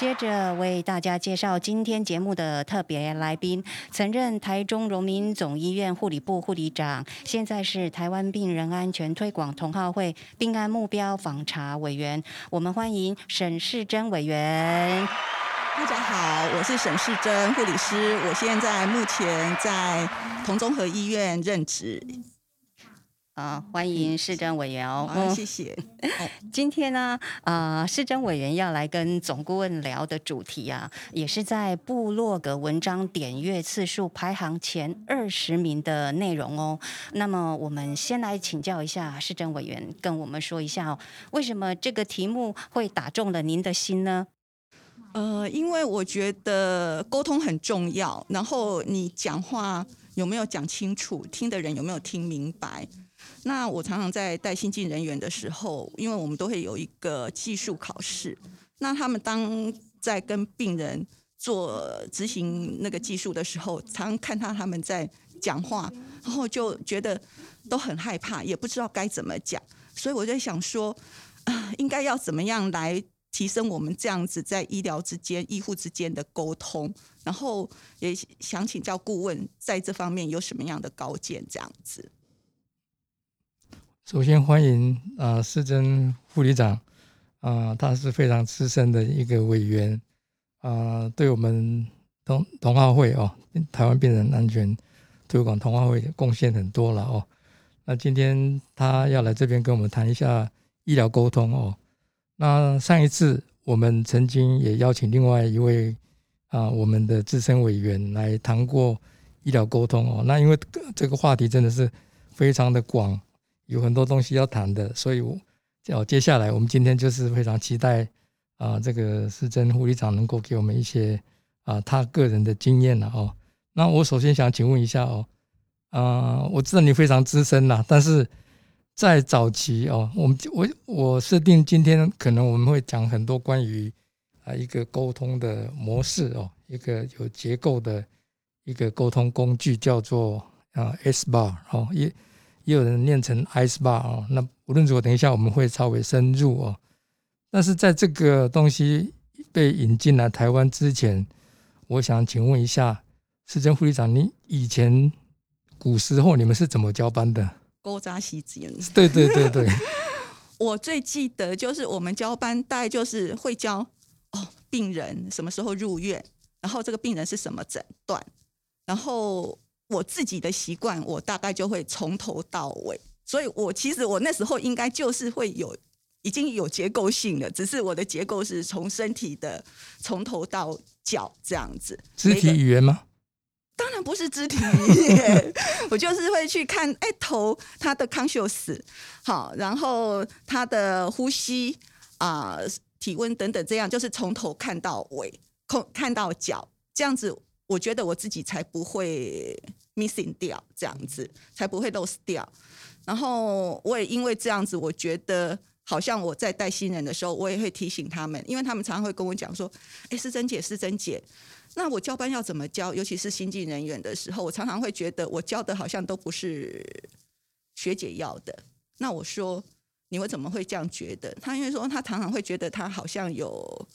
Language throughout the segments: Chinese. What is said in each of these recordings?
接着为大家介绍今天节目的特别来宾，曾任台中荣民总医院护理部护理长，现在是台湾病人安全推广同好会病案目标访查委员。我们欢迎沈世珍委员。大家好，我是沈世珍护理师，我现在目前在同综合医院任职。啊，欢迎市政委员哦。好，谢谢。今天呢，啊，市政委员要来跟总顾问聊的主题啊，也是在部落格文章点阅次数排行前二十名的内容哦。那么，我们先来请教一下市政委员，跟我们说一下哦，为什么这个题目会打中了您的心呢？呃，因为我觉得沟通很重要，然后你讲话有没有讲清楚，听的人有没有听明白？那我常常在带新进人员的时候，因为我们都会有一个技术考试。那他们当在跟病人做执行那个技术的时候，常常看到他们在讲话，然后就觉得都很害怕，也不知道该怎么讲。所以我在想说，啊，应该要怎么样来提升我们这样子在医疗之间、医护之间的沟通？然后也想请教顾问，在这方面有什么样的高见？这样子。首先欢迎啊，施珍副理长啊，他是非常资深的一个委员啊，对我们同同化会哦，台湾病人安全推广同化会贡献很多了哦。那今天他要来这边跟我们谈一下医疗沟通哦。那上一次我们曾经也邀请另外一位啊，我们的资深委员来谈过医疗沟通哦。那因为这个话题真的是非常的广。有很多东西要谈的，所以我，哦，接下来我们今天就是非常期待啊，这个市政护理长能够给我们一些啊他个人的经验了哦。那我首先想请问一下哦，啊，我知道你非常资深啦，但是在早期哦，我们我我设定今天可能我们会讲很多关于啊一个沟通的模式哦，一个有结构的一个沟通工具叫做啊 S bar 哦也。也有人念成 ice bar 哦，那无论如何，等一下我们会稍微深入哦。但是在这个东西被引进来台湾之前，我想请问一下，市政副理长，你以前古时候你们是怎么交班的？勾扎西子。对对对对，我最记得就是我们交班，大概就是会教哦，病人什么时候入院，然后这个病人是什么诊断，然后。我自己的习惯，我大概就会从头到尾，所以我其实我那时候应该就是会有已经有结构性了，只是我的结构是从身体的从头到脚这样子。肢体语言吗？当然不是肢体语言，我就是会去看，哎，头他的 conscious 好，然后他的呼吸啊、体温等等，这样就是从头看到尾，看看到脚这样子。我觉得我自己才不会 missing 掉这样子，才不会 lose 掉。然后我也因为这样子，我觉得好像我在带新人的时候，我也会提醒他们，因为他们常常会跟我讲说：“哎，是珍姐，是珍姐。”那我教班要怎么教？尤其是新进人员的时候，我常常会觉得我教的好像都不是学姐要的。那我说：“你们怎么会这样觉得？”他因为说他常常会觉得他好像有。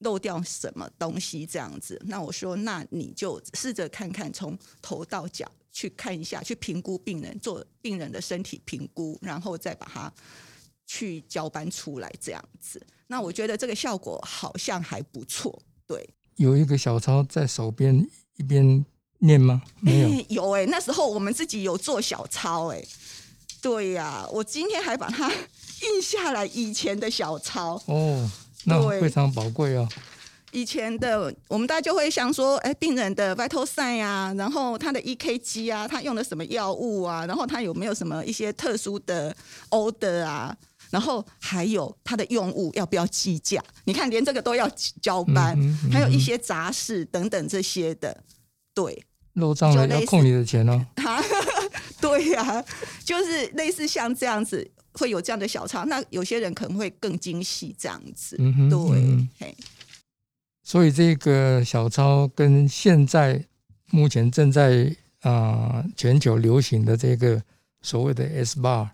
漏掉什么东西这样子？那我说，那你就试着看看，从头到脚去看一下，去评估病人，做病人的身体评估，然后再把它去交班出来这样子。那我觉得这个效果好像还不错。对，有一个小抄在手边一边念吗？没有，有哎，那时候我们自己有做小抄哎。对呀，我今天还把它印下来以前的小抄哦。那非常宝贵哦。以前的我们大家就会想说，哎，病人的 vital sign 啊，然后他的 EKG 啊，他用了什么药物啊，然后他有没有什么一些特殊的 order 啊，然后还有他的用物要不要计价？你看，连这个都要交班，还有一些杂事等等这些的。对。漏账了要扣你的钱哦。哈，对呀、就是类似像这样子，会有这样的小抄。那有些人可能会更精细这样子，嗯哼，对，嗯嘿，所以这个小抄跟现在目前正在啊、全球流行的这个所谓的 S bar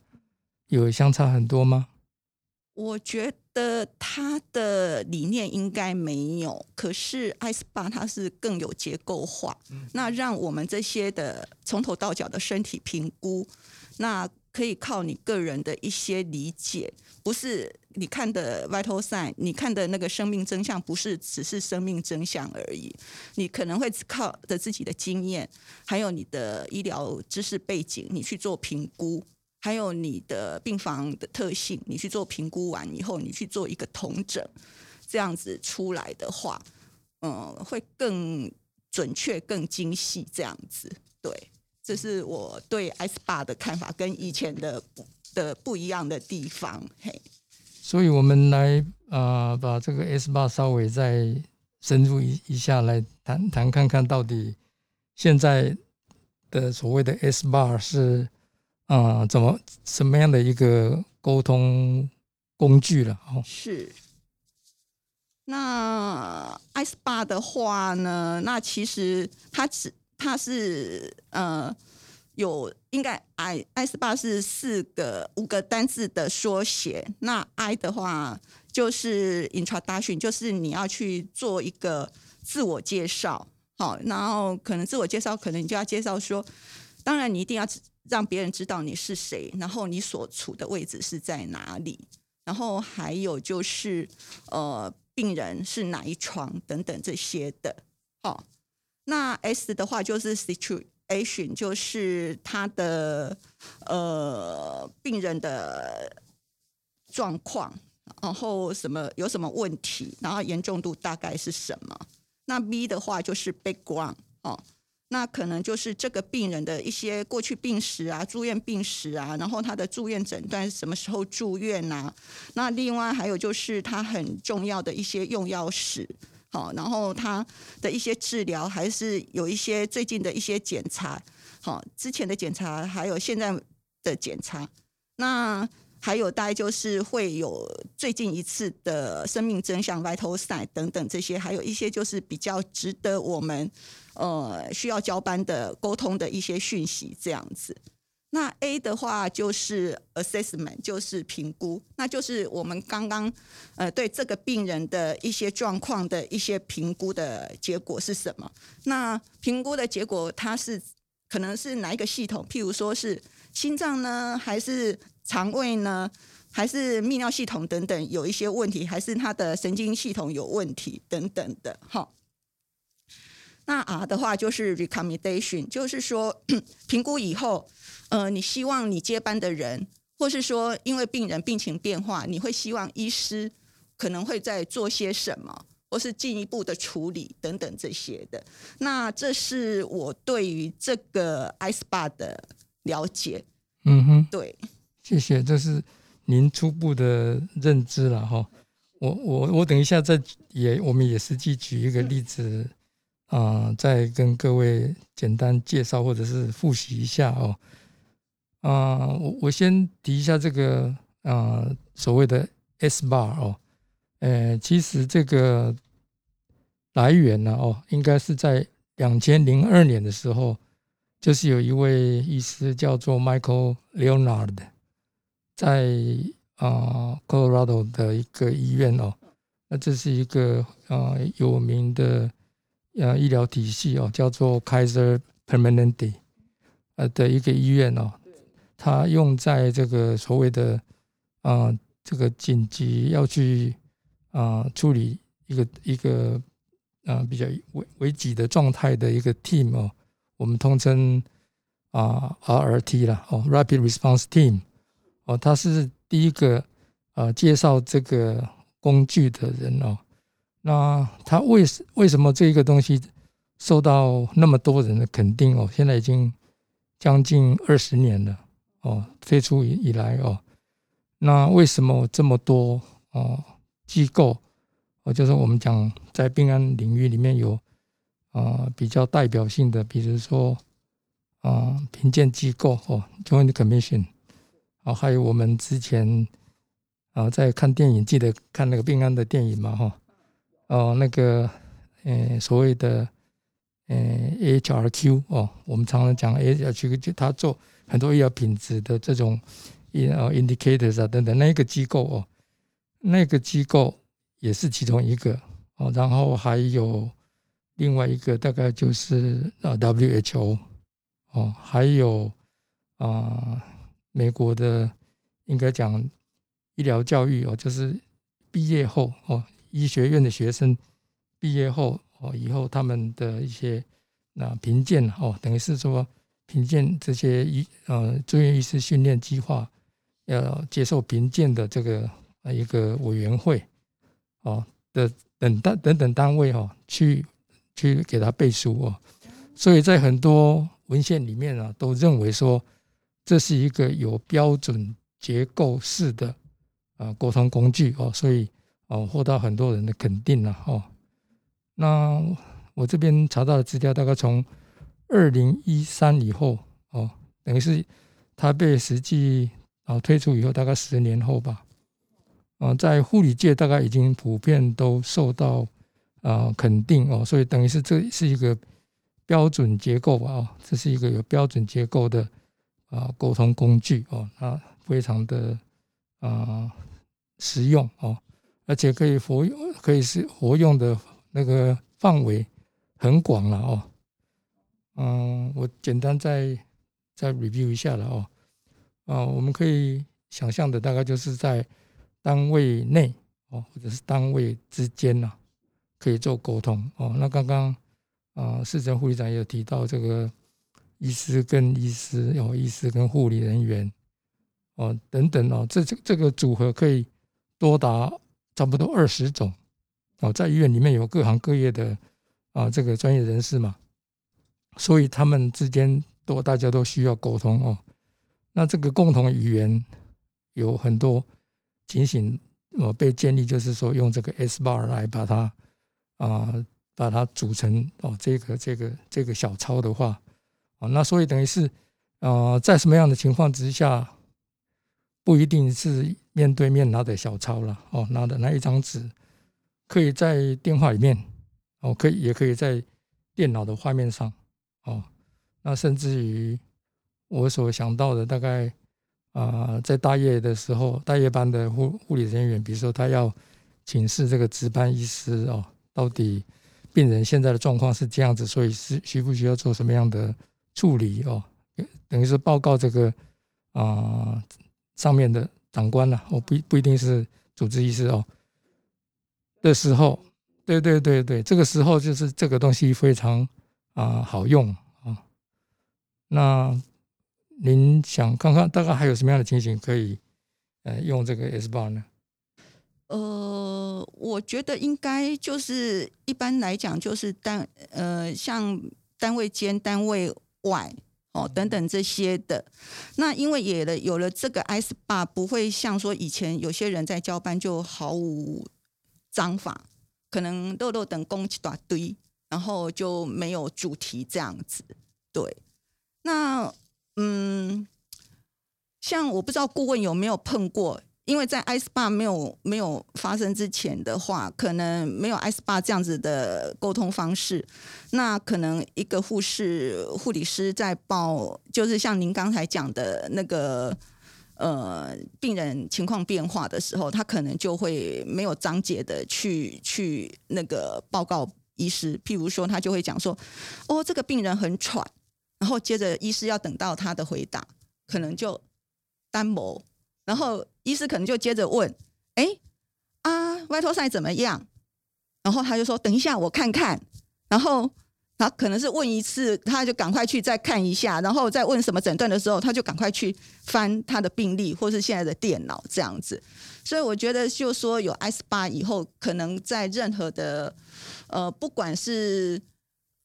有相差很多吗？我觉得它的理念应该没有，可是 Ice Bar 它是更有结构化，那让我们这些的从头到脚的身体评估，那可以靠你个人的一些理解，不是你看的 vital sign，你看的那个生命真相，不是只是生命真相而已，你可能会靠着自己的经验，还有你的医疗知识背景，你去做评估。还有你的病房的特性，你去做评估完以后，你去做一个统整，这样子出来的话，嗯，会更准确、更精细，这样子。对，这是我对 S 八的看法，跟以前的不的不一样的地方。嘿，所以我们来啊、呃把这个 S bar 稍微再深入一一下来谈谈看看到底现在的所谓的 S bar 是啊、呃怎么什么样的一个沟通工具了哦。是。那 S 八的话呢？那其实它只它是呃有应该 I S 八是四个五个单字的缩写。那 I 的话就是 introduction，就是你要去做一个自我介绍。好，然后可能自我介绍，可能你就要介绍说，当然你一定要让别人知道你是谁，然后你所处的位置是在哪里。然后还有就是呃，病人是哪一床等等这些的。好、那 S 的话就是 situation，就是他的呃病人的状况，然后什么有什么问题，然后严重度大概是什么。那 B 的话就是 background 哦。那可能就是这个病人的一些过去病史啊、住院病史啊，然后他的住院诊断什么时候住院呐、那另外还有就是他很重要的一些用药史，好，然后他的一些治疗，还是有一些最近的一些检查，好，之前的检查还有现在的检查，那还有大概就是会有最近一次的生命真相 vital sign 等等这些，还有一些就是比较值得我们呃需要交班的沟通的一些讯息这样子。那 A 的话就是 assessment，就是评估，那就是我们刚刚呃对这个病人的一些状况的一些评估的结果是什么？那评估的结果它是可能是哪一个系统？譬如说是心脏呢，还是肠胃呢，还是泌尿系统等等有一些问题，还是他的神经系统有问题等等的，哈。那 R 的话就是 recommendation，就是说 评估以后，呃，你希望你接班的人，或是说因为病人病情变化，你会希望医师可能会在做些什么，或是进一步的处理等等这些的。那这是我对于这个 iSpa 的了解。嗯哼，对，谢谢，这是您初步的认知了哈。我我我等一下再也我们也实际举一个例子啊、再跟各位简单介绍或者是复习一下哦。啊、我我先提一下这个啊、所谓的 S bar 哦，呃，其实这个来源呢哦，应该是在两千零二年的时候，就是有一位医师叫做 Michael Leonard，在啊、Colorado 的一个医院哦，那这是一个呃有名的呃医疗体系哦，叫做 Kaiser Permanente 呃的一个医院哦，它用在这个所谓的啊、这个紧急要去啊、处理一个一个啊、比较危危急的状态的一个 team 哦，我们通称啊、RRT 啦哦，Rapid Response Team 哦，他是第一个呃介绍这个工具的人哦。那他为什为什么这个东西受到那么多人的肯定哦？现在已经将近二十年了哦，推出以以来哦，那为什么这么多哦机构哦，就是我们讲在病安领域里面有啊比较代表性的，比如说啊评鉴机构哦，Joint Commission，啊还有我们之前啊在看电影，记得看那个病安的电影嘛哈，哦那个呃所谓的呃 HRQ 哦，我们常常讲 HRQ 就他做很多医疗品质的这种。呃，indicators 啊等等，那个机构哦，那个机构也是其中一个哦，然后还有另外一个，大概就是呃 WHO 哦，还有啊美国的应该讲医疗教育哦，就是毕业后哦，医学院的学生毕业后哦，以后他们的一些那评鉴哦，等于是说评鉴这些医呃住院医师训练计划。要接受评鉴的这个呃一个委员会哦的等单等等单位哦，去去给他背书哦，所以在很多文献里面啊，都认为说这是一个有标准结构式的啊沟通工具哦，所以哦获得很多人的肯定了哦。那我这边查到的资料，大概从二零一三以后哦，等于是它被实际。啊，推出以后大概十年后吧，啊，在护理界大概已经普遍都受到啊肯定哦，所以等于是这是一个标准结构啊，这是一个有标准结构的啊沟通工具哦，那非常的啊实用哦，而且可以活用，可以是活用的那个范围很广了哦，嗯，我简单再再 review 一下了哦。啊，我们可以想象的大概就是在单位内哦，或者是单位之间呐，可以做沟通哦。那刚刚啊，市政护理长也有提到这个医师跟医师，哦，医师跟护理人员哦等等哦，这这这个组合可以多达差不多二十种哦，在医院里面有各行各业的啊这个专业人士嘛，所以他们之间都大家都需要沟通哦。那这个共同语言有很多情形，呃，被建立就是说用这个 S bar 来把它啊，把它组成哦，这个这个这个小抄的话，啊，那所以等于是啊，在什么样的情况之下，不一定是面对面拿的小抄了哦，拿的那一张纸，可以在电话里面哦，可以也可以在电脑的画面上哦，那甚至于。我所想到的大概啊，在大夜的时候，大夜班的护护理人员，比如说他要请示这个值班医师哦，到底病人现在的状况是这样子，所以是需不需要做什么样的处理哦？等于是报告这个啊上面的长官了，我不不一定是主治医师哦的时候，对对对对，这个时候就是这个东西非常啊好用啊，那。您想看看大概还有什么样的情形可以，呃，用这个 S bar 呢？呃，我觉得应该就是一般来讲，就是单呃，像单位间、单位外哦等等这些的。那因为也了有了这个 S bar，不会像说以前有些人在交班就毫无章法，可能漏漏等工一大堆，然后就没有主题这样子。对，那。嗯，像我不知道顾问有没有碰过，因为在 S 八没有没有发生之前的话，可能没有 S 八这样子的沟通方式。那可能一个护士、护理师在报，就是像您刚才讲的那个呃病人情况变化的时候，他可能就会没有章节的去去那个报告医师。譬如说，他就会讲说：“哦，这个病人很喘。”然后接着医师要等到他的回答，可能就单薄，然后医师可能就接着问：“哎，啊，外托赛怎么样？”然后他就说：“等一下，我看看。”然后他可能是问一次，他就赶快去再看一下，然后再问什么诊断的时候，他就赶快去翻他的病历或是现在的电脑这样子。所以我觉得，就说有 S 八以后，可能在任何的呃，不管是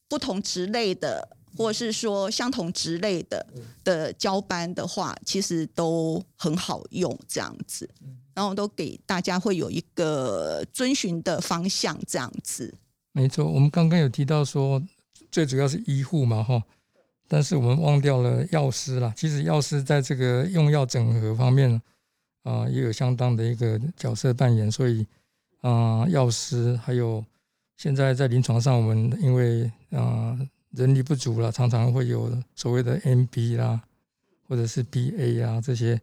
不同职类的。或是说相同职类的的交班的话，其实都很好用这样子，然后都给大家会有一个遵循的方向这样子。没错，我们刚刚有提到说最主要是医护嘛，哈。但是我们忘掉了药师啦。其实药师在这个用药整合方面啊，也有相当的一个角色扮演。所以啊，药师还有现在在临床上，我们因为啊人力不足了，常常会有所谓的 MB 啦，或者是 BA 啊这些。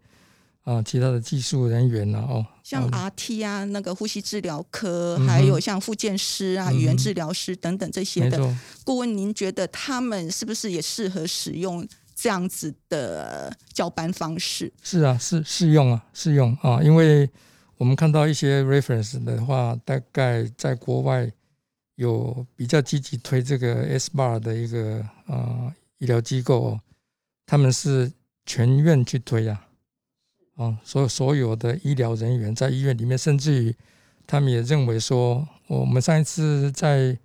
啊，其他的技术人员呢？哦，像 RT 啊，那个呼吸治疗科，还有像复健师啊、语言治疗师等等这些的顾问，您觉得他们是不是也适合使用这样子的交班方式？是啊，是适用啊，适用啊，因为我们看到一些 reference 的话，大概在国外有比较积极推这个 S bar 的一个啊医疗机构，他们是全院去推啊。啊，所所有的医疗人员在医院里面，甚至于他们也认为说，我们上一次在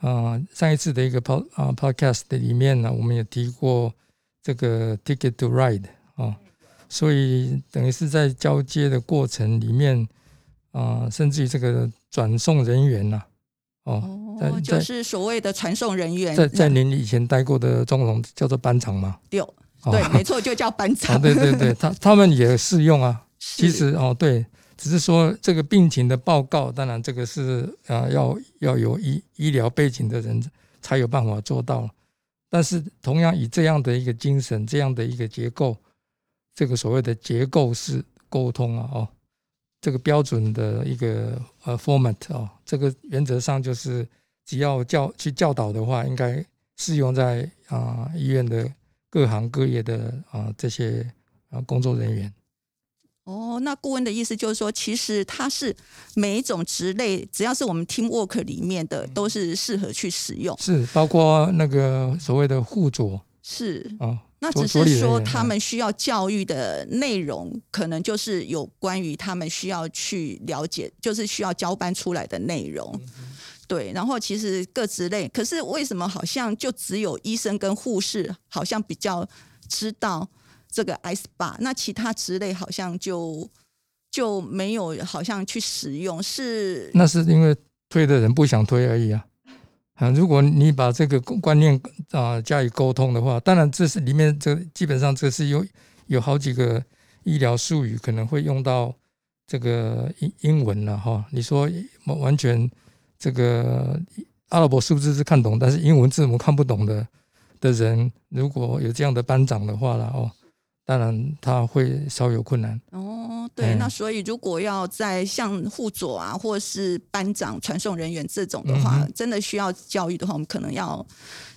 啊上一次的一个 pod 啊 podcast 里面呢，我们也提过这个 ticket to ride 啊，所以等于是在交接的过程里面啊，甚至于这个转送人员呐，哦，就是所谓的传送人员，在在您以前待过的中统叫做班长嘛，六。对，没错，就叫班长。对对对，他 他们也适用啊。其实哦，对，只是说这个病情的报告，当然这个是啊，要要有医医疗背景的人才有办法做到。但是同样以这样的一个精神，这样的一个结构，这个所谓的结构式沟通啊，哦，这个标准的一个呃 format 哦，这个原则上就是只要教去教导的话，应该适用在啊医院的。各行各业的啊这些啊工作人员，哦，那顾问的意思就是说，其实它是每一种职类，只要是我们 team work 里面的，都是适合去使用。是，包括那个所谓的护佐。是啊，那只是说他们需要教育的内容，可能就是有关于他们需要去了解，就是需要交班出来的内容。对，然后其实各职类，可是为什么好像就只有医生跟护士好像比较知道这个 S 八，那其他职类好像就就没有好像去使用？是那是因为推的人不想推而已啊。啊，如果你把这个观念啊加以沟通的话，当然这是里面这基本上这是有有好几个医疗术语可能会用到这个英英文了哈。你说完全。这个阿拉伯数字是看懂，但是英文字母看不懂的的人，如果有这样的班长的话了哦，当然他会稍有困难。哦，对，那所以如果要在像护佐啊，或是班长、传送人员这种的话，真的需要教育的话，我们可能要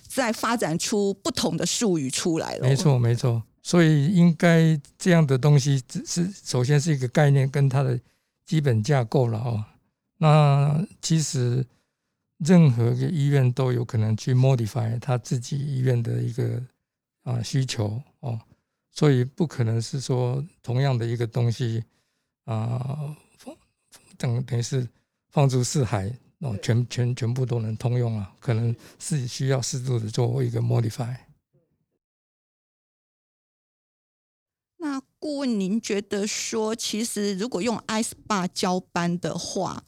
再发展出不同的术语出来了。没错，没错。所以应该这样的东西，只是首先是一个概念跟它的基本架构了哦。那其实任何一个医院都有可能去 modify 他自己医院的一个啊需求哦，所以不可能是说同样的一个东西啊放，等等于是放诸四海哦，全全全部都能通用啊，可能是需要适度的做一个 modify。那顾问，您觉得说，其实如果用 i s p a 交班的话，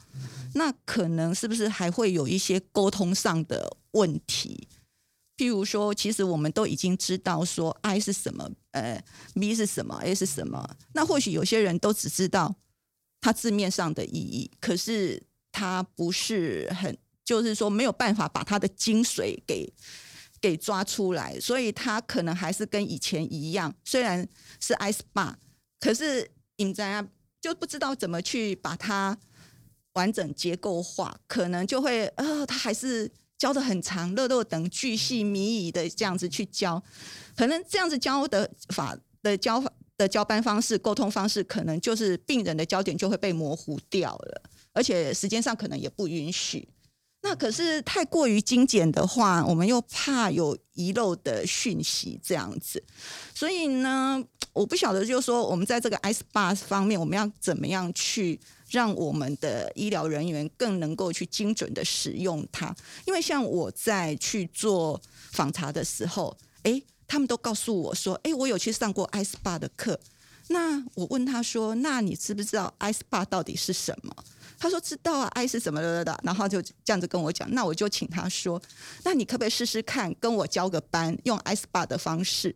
那可能是不是还会有一些沟通上的问题？譬如说，其实我们都已经知道说 I 是什么，呃，B 是什么，A 是什么。那或许有些人都只知道它字面上的意义，可是它不是很，就是说没有办法把它的精髓给。给抓出来，所以他可能还是跟以前一样，虽然是 ice bar，可是影在啊就不知道怎么去把它完整结构化，可能就会呃，他还是教的很长，乐乐等巨细靡遗的这样子去教，可能这样子教的法的教的教班方式、沟通方式，可能就是病人的焦点就会被模糊掉了，而且时间上可能也不允许。那可是太过于精简的话，我们又怕有遗漏的讯息这样子，所以呢，我不晓得，就是说我们在这个 S bus 方面，我们要怎么样去让我们的医疗人员更能够去精准的使用它？因为像我在去做访查的时候，哎，他们都告诉我说，哎，我有去上过 S bus 的课。那我问他说，那你知不知道 S bus 到底是什么？他说知道啊爱是什么的的，然后就这样子跟我讲。那我就请他说，那你可不可以试试看，跟我交个班，用 I SPA 的方式？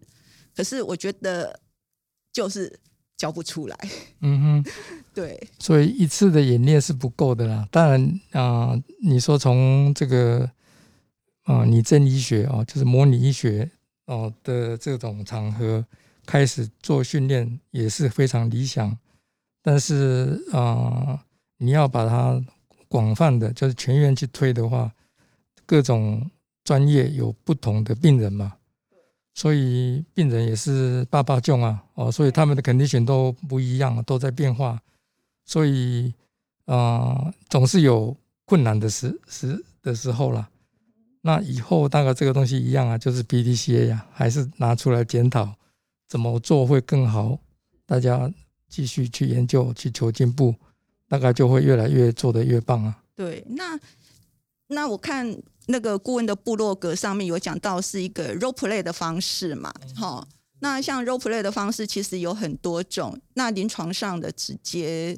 可是我觉得就是教不出来。嗯哼，对，所以一次的演练是不够的啦。当然啊、你说从这个啊拟真医学哦，就是模拟医学哦的这种场合开始做训练也是非常理想，但是啊、你要把它广泛的，就是全院去推的话，各种专业有不同的病人嘛，所以病人也是爸爸囧啊，哦，所以他们的 condition 都不一样，都在变化，所以啊、总是有困难的时时的时候啦。那以后大概这个东西一样啊，就是 BDCA 呀、还是拿出来检讨怎么做会更好，大家继续去研究，去求进步，大概就会越来越做得越棒啊。对，那那我看那个顾问的部落格上面有讲到是一个 role play 的方式嘛，哈、那像 role play 的方式其实有很多种，那临床上的直接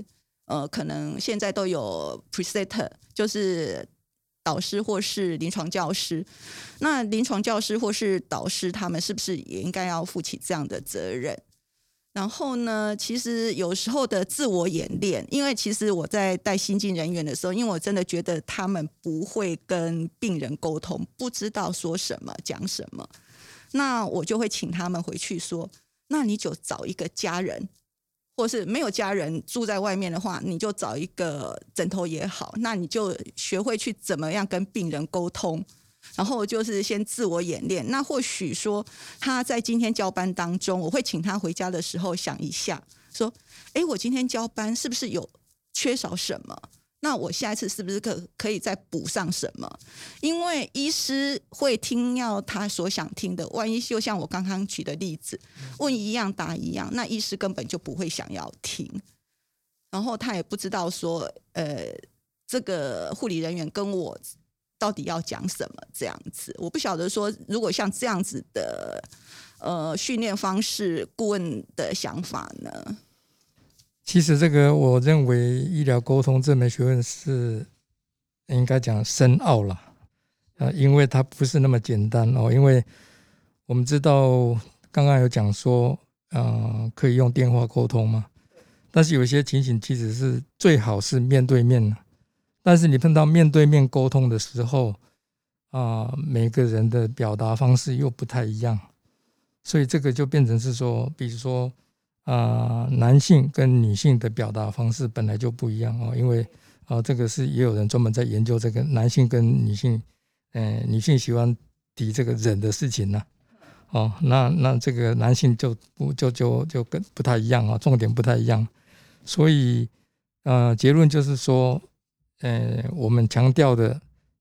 呃，可能现在都有 preset，就是导师或是临床教师。那临床教师或是导师，他们是不是也应该要负起这样的责任？然后呢，其实有时候的自我演练，因为其实我在带新进人员的时候，因为我真的觉得他们不会跟病人沟通，不知道说什么讲什么，那我就会请他们回去说，那你就找一个家人，或是没有家人住在外面的话，你就找一个枕头也好，那你就学会去怎么样跟病人沟通。然后就是先自我演练。那或许说他在今天交班当中，我会请他回家的时候想一下，说：“诶，我今天交班是不是有缺少什么？那我下一次是不是可可以再补上什么？因为医师会听要他所想听的，万一就像我刚刚举的例子，问一样答一样，那医师根本就不会想要听，然后他也不知道说，呃，这个护理人员跟我到底要讲什么这样子，我不晓得说，如果像这样子的呃训练方式，顾问的想法呢？其实这个我认为医疗沟通这门学问是应该讲深奥了，呃，因为它不是那么简单哦。因为我们知道刚刚有讲说，呃，可以用电话沟通嘛，但是有些情形其实是最好是面对面的，但是你碰到面对面沟通的时候，啊、每个人的表达方式又不太一样，所以这个就变成是说，比如说。啊、男性跟女性的表达方式本来就不一样哦，因为啊、这个是也有人专门在研究这个男性跟女性，嗯、女性喜欢提这个忍的事情呢、哦，那那这个男性就不就就就跟不太一样啊、重点不太一样，所以呃，结论就是说，呃，我们强调的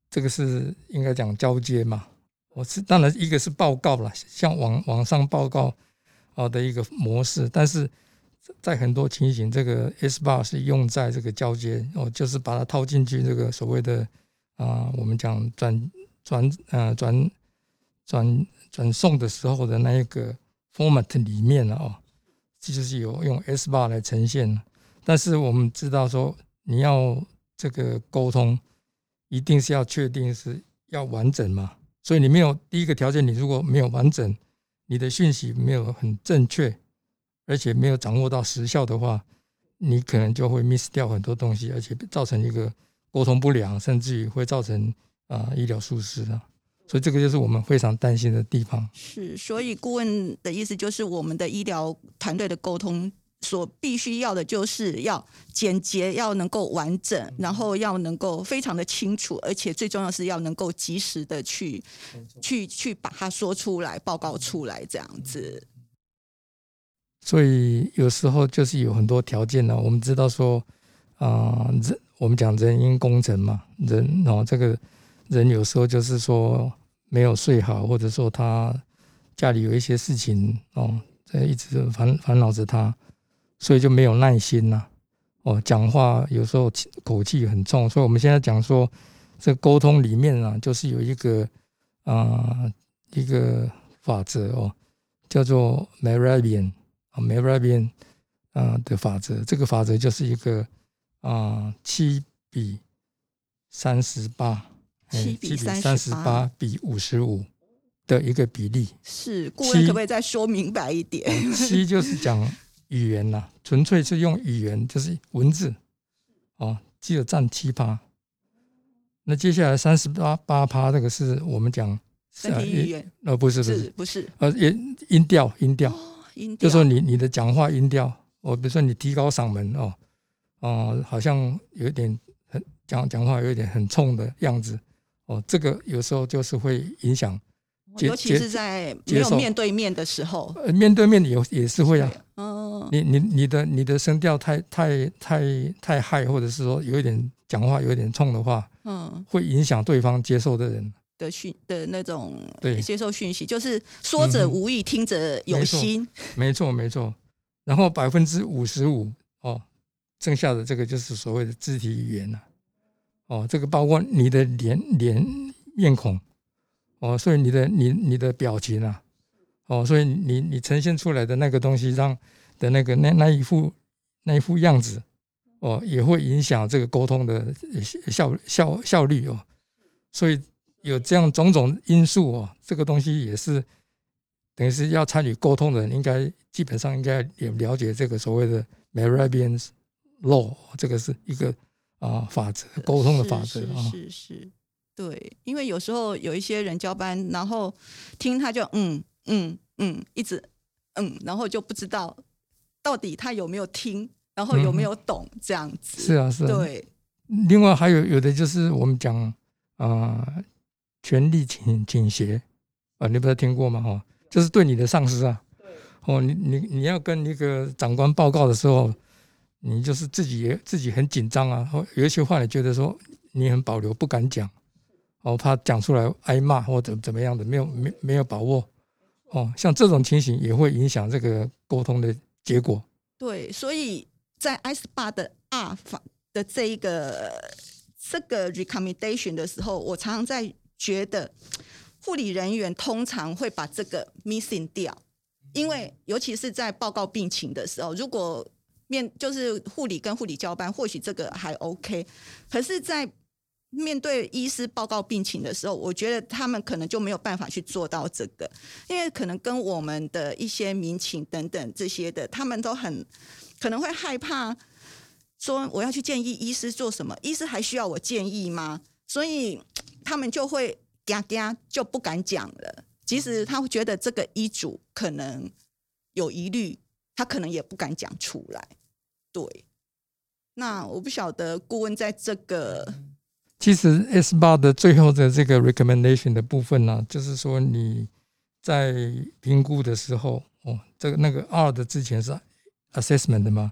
这个是应该讲交接嘛，我是当然一个是报告了，像网网上报告。好的一个模式，但是在很多情形，这个 S bar 是用在这个交接哦，就是把它套进去这个所谓的啊、我们讲转转呃转转转送的时候的那一个 format 里面了哦，这就是有用 S bar 来呈现。但是我们知道说，你要这个沟通，一定是要确定是要完整嘛，所以你没有第一个条件，你如果没有完整。你的讯息没有很正确，而且没有掌握到时效的话，你可能就会 miss 掉很多东西，而且造成一个沟通不良，甚至于会造成啊、医疗疏失啊。所以这个就是我们非常担心的地方。是，所以顾问的意思就是，我们的医疗团队的沟通所必须要的就是要简洁，要能够完整，然后要能够非常的清楚，而且最重要是要能够及时的去去去把它说出来、报告出来，这样子。所以有时候就是有很多条件呢、我们知道说啊，人、我们讲人因工程嘛，人哦，这个人有时候就是说没有睡好，或者说他家里有一些事情哦，在一直烦烦恼着他，所以就没有耐心呐、哦，讲话有时候气口气很重，所以我们现在讲说，这沟通里面啊，就是有一个啊、一个法则哦，叫做 Merabian 啊 Merabian 啊的法则，这个法则就是一个啊七比三十八，哎七比三十38八比五十五的一个比例。是顾问可不可以再说明白一点？七就是讲语言呐、纯粹是用语言，就是文字哦，只有占七趴。那接下来三十八八趴，这个是我们讲身体语言呃不是不是是不是？呃音音调音调，音调就说你你的讲话音调，哦，比如说你提高嗓门哦，哦、好像有一点很讲讲话有一点很冲的样子哦，这个有时候就是会影响，接尤其是在没有面对面的时候，呃面对面也也是会啊，嗯，你你你的你的声调太太太太嗨，或者是说有一点讲话有一点冲的话，嗯会影响对方接受的人。的讯的那种对接受讯息，就是说者无意，听者有心。没错没错。然后百分之五十五哦，剩下的这个就是所谓的肢体语言了、哦，这个包括你的脸脸面孔哦，所以你的你你的表情啊，哦，所以你你呈现出来的那个东西让的那个那那一副那一副样子哦，也会影响这个沟通的效效效率哦。所以有这样种种因素哦，这个东西也是等于是要参与沟通的人，应该基本上应该也了解这个所谓的 Mehrabian's Law，这个是一个啊法则，沟通的法则是啊。是是是，对，因为有时候有一些人交班，然后听他就嗯嗯嗯，一直嗯，然后就不知道到底他有没有听，然后有没有懂这样子。是啊，是啊。对，另外还有有的就是我们讲啊、权力倾倾斜啊，你不是听过吗？哈，就是对你的上司啊，哦，你你你要跟那个长官报告的时候，你就是自己也自己很紧张啊，或有一些话你觉得说你很保留不敢讲，哦，怕讲出来挨骂或者怎么样的，没有没没有把握，哦，像这种情形也会影响这个沟通的结果。对，所以在 S 八的 R 法的这一个这个 recommendation 的时候，我常常在觉得护理人员通常会把这个 missing 掉，因为尤其是在报告病情的时候，如果面就是护理跟护理交班，或许这个还 OK，可是，在面对医师报告病情的时候，我觉得他们可能就没有办法去做到这个，因为可能跟我们的一些民情等等这些的，他们都很可能会害怕说我要去建议医师做什么，医师还需要我建议吗？所以他们就会嘎嘎就不敢讲了。即使他会觉得这个医嘱可能有疑虑，他可能也不敢讲出来。对，那我不晓得顾问在这个其实 S 八的最后的这个 recommendation 的部分呢、就是说你在评估的时候，哦，这个那个 R 的之前是 assessment 的嘛，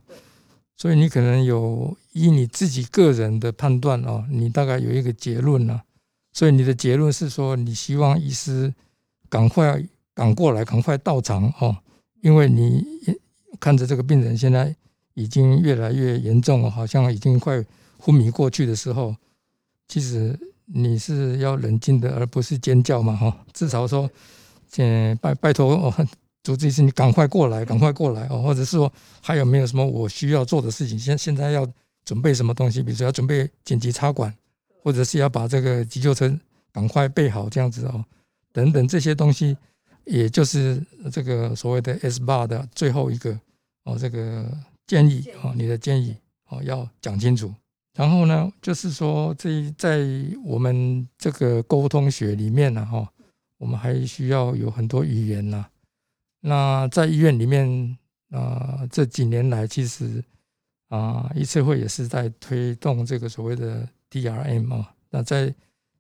所以你可能有依你自己个人的判断哦，你大概有一个结论了、所以你的结论是说，你希望医师赶快赶过来，赶快到场哦，因为你看着这个病人现在已经越来越严重了，好像已经快昏迷过去的时候。其实你是要冷静的，而不是尖叫嘛，哈。至少说，呃，拜拜托哦，主治医师，你赶快过来，赶快过来哦，或者是说还有没有什么我需要做的事情？现现在要准备什么东西？比如说要准备紧急插管，或者是要把这个急救车赶快备好这样子哦，等等这些东西，也就是这个所谓的 S bar 的最后一个哦，这个建议哦，你的建议哦要讲清楚。然后呢，就是说，这在我们这个沟通学里面呢，哈，我们还需要有很多语言呐。那在医院里面啊，这几年来，其实啊，医策会也是在推动这个所谓的 DRM 啊。那在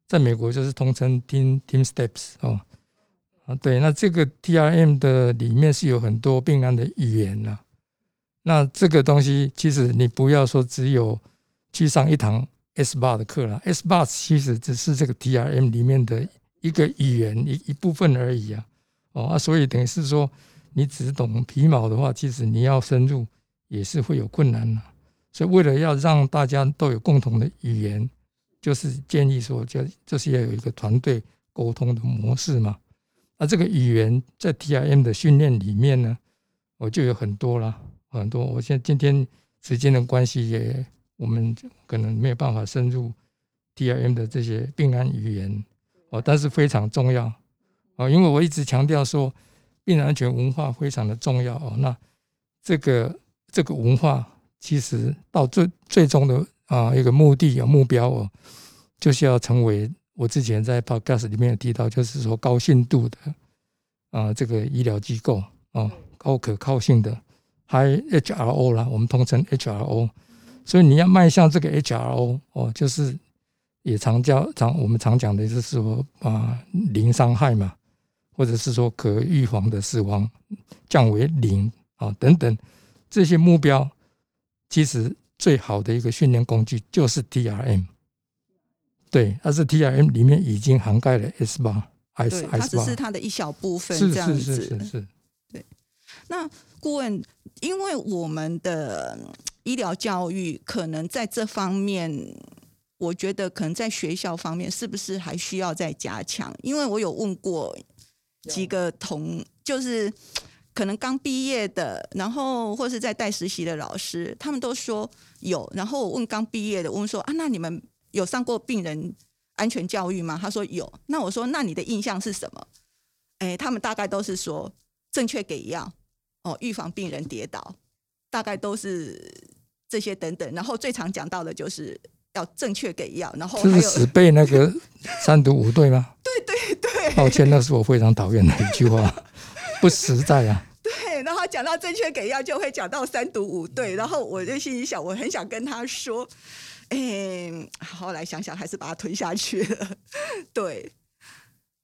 在美国就是通称 Team Team Steps 哦。啊，对，那这个 TRM 的里面是有很多病案的语言呐。那这个东西，其实你不要说只有去上一堂 S bar 的课了，S bar 其实只是这个 TRM 里面的一个语言一一部分而已啊。哦啊，所以等于是说，你只懂皮毛的话，其实你要深入也是会有困难的。所以为了要让大家都有共同的语言，就是建议说，就就是要有一个团队沟通的模式嘛。那这个语言在 TRM 的训练里面呢，我就有很多了，很多。我现在今天时间的关系也。我们可能没有办法深入 DRM 的这些病案语言哦，但是非常重要哦，因为我一直强调说，病人安全文化非常的重要哦。那这个这个文化其实到最最终的啊一个目的有目标哦，就是要成为我之前在 Podcast 里面有提到，就是说高信度的啊这个医疗机构哦，高可靠性的 High HRO 啦，我们通称 HRO。所以你要迈向这个 HRO 哦，就是也常叫常我们常讲的就是说啊零伤害嘛，或者是说可预防的死亡降为零啊等等这些目标，其实最好的一个训练工具就是 TRM。对，它是 TRM 里面已经涵盖了 S 八、S、S 八，它只是它的一小部分，这样子。是是是是。对，那顾问，因为我们的。医疗教育可能在这方面，我觉得可能在学校方面是不是还需要再加强？因为我有问过几个同，就是可能刚毕业的，然后或是在带实习的老师，他们都说有。然后我问刚毕业的，问说啊，那你们有上过病人安全教育吗？他说有。那我说那你的印象是什么？哎，他们大概都是说正确给药哦，预防病人跌倒。大概都是这些等等，然后最常讲到的就是要正确给药，然后这是死背那个 三毒五对吗？对对对，抱歉，那是我非常讨厌的一句话，不实在啊。对，然后讲到正确给药，就会讲到三毒五对，然后我就心里想，我很想跟他说，哎，后来想想还是把它吞下去了。对。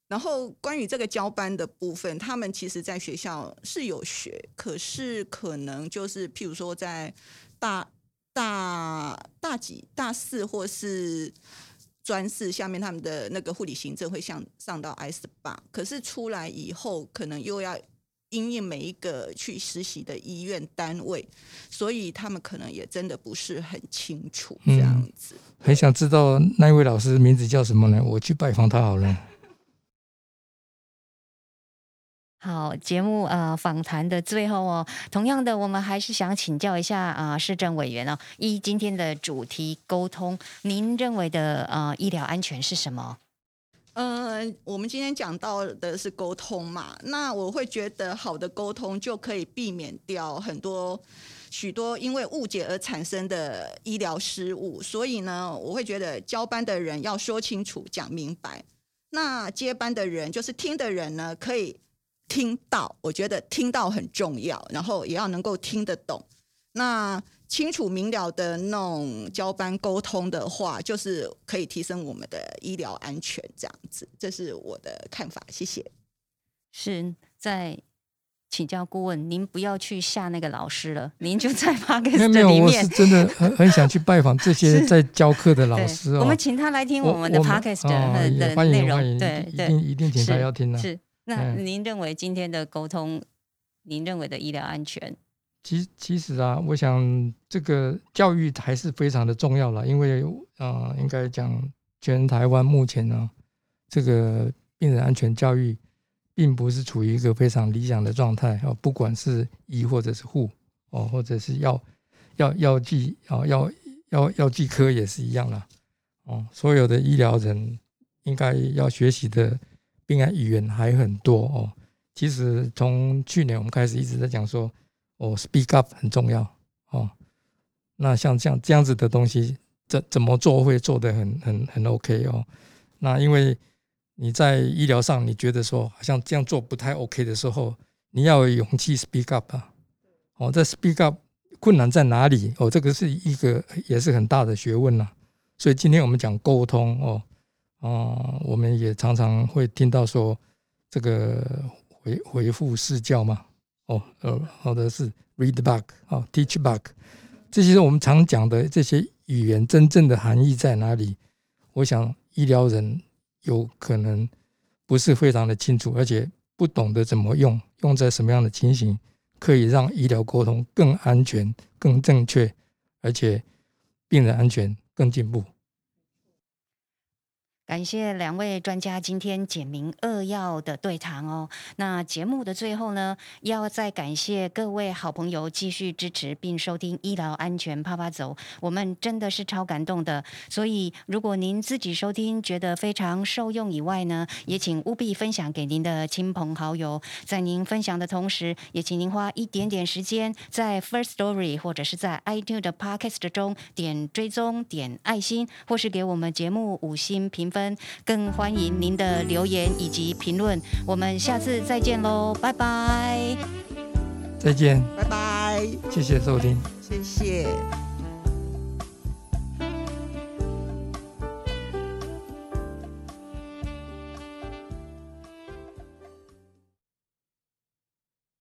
然后关于这个交班的部分，他们其实在学校是有学，可是可能就是譬如说在大大大几大四或是专四下面，他们的那个护理行政会上上到 S 八，可是出来以后，可能又要因应每一个去实习的医院单位，所以他们可能也真的不是很清楚这样子。很想知道那位老师名字叫什么呢？我去拜访他好了。好，节目呃访谈的最后哦，同样的，我们还是想请教一下啊，市政委员哦，依今天的主题沟通，您认为的呃医疗安全是什么？嗯，我们今天讲到的是沟通嘛，那我会觉得好的沟通就可以避免掉很多许多因为误解而产生的医疗失误，所以呢，我会觉得交班的人要说清楚、讲明白，那接班的人就是听的人呢，可以。听到，我觉得听到很重要，然后也要能够听得懂。那清楚明了的那种交班沟通的话，就是可以提升我们的医疗安全，这样子，这是我的看法。谢谢。是在请教顾问，您不要去吓那个老师了，您就在 p o d 里面。我是真的很很想去拜访这些 在教课的老师哦。我们请他来听我们的 podcast 的内容，对对，一定一定请他要听的。是。那您认为今天的沟通，您认为的医疗安全？其其实啊，我想这个教育还是非常的重要了，因为啊，应该讲全台湾目前呢，这个病人安全教育并不是处于一个非常理想的状态哦，不管是医或者是护哦，或者是药药药剂啊，药药药剂科也是一样了哦，所有的医疗人应该要学习的。病案语言还很多哦。其实从去年我们开始一直在讲说，哦，speak up 很重要哦。那像像这样子的东西，怎怎么做会做得很很很 OK 哦？那因为你在医疗上，你觉得说好像这样做不太 OK 的时候，你要有勇气 speak up 啊。哦，在 speak up 困难在哪里？哦，这个是一个也是很大的学问呐。所以今天我们讲沟通哦。啊，我们也常常会听到说，这个回回复式教嘛，哦，呃，好的是 read back 啊，teach back，这些我们常讲的这些语言真正的含义在哪里？我想医疗人有可能不是非常的清楚，而且不懂得怎么用，用在什么样的情形可以让医疗沟通更安全、更正确，而且病人安全更进步。感谢两位专家今天简明扼要的对谈哦。那节目的最后呢，要再感谢各位好朋友继续支持并收听医疗安全啪啪走，我们真的是超感动的。所以如果您自己收听觉得非常受用以外呢，也请务必分享给您的亲朋好友。在您分享的同时，也请您花一点点时间在 First Story 或者是在 iTunes 的 Podcast 中点追踪、点爱心，或是给我们节目五星评分分。更欢迎您的留言以及评论。我们下次再见喽，拜拜。再见，拜拜，谢谢收听。谢谢。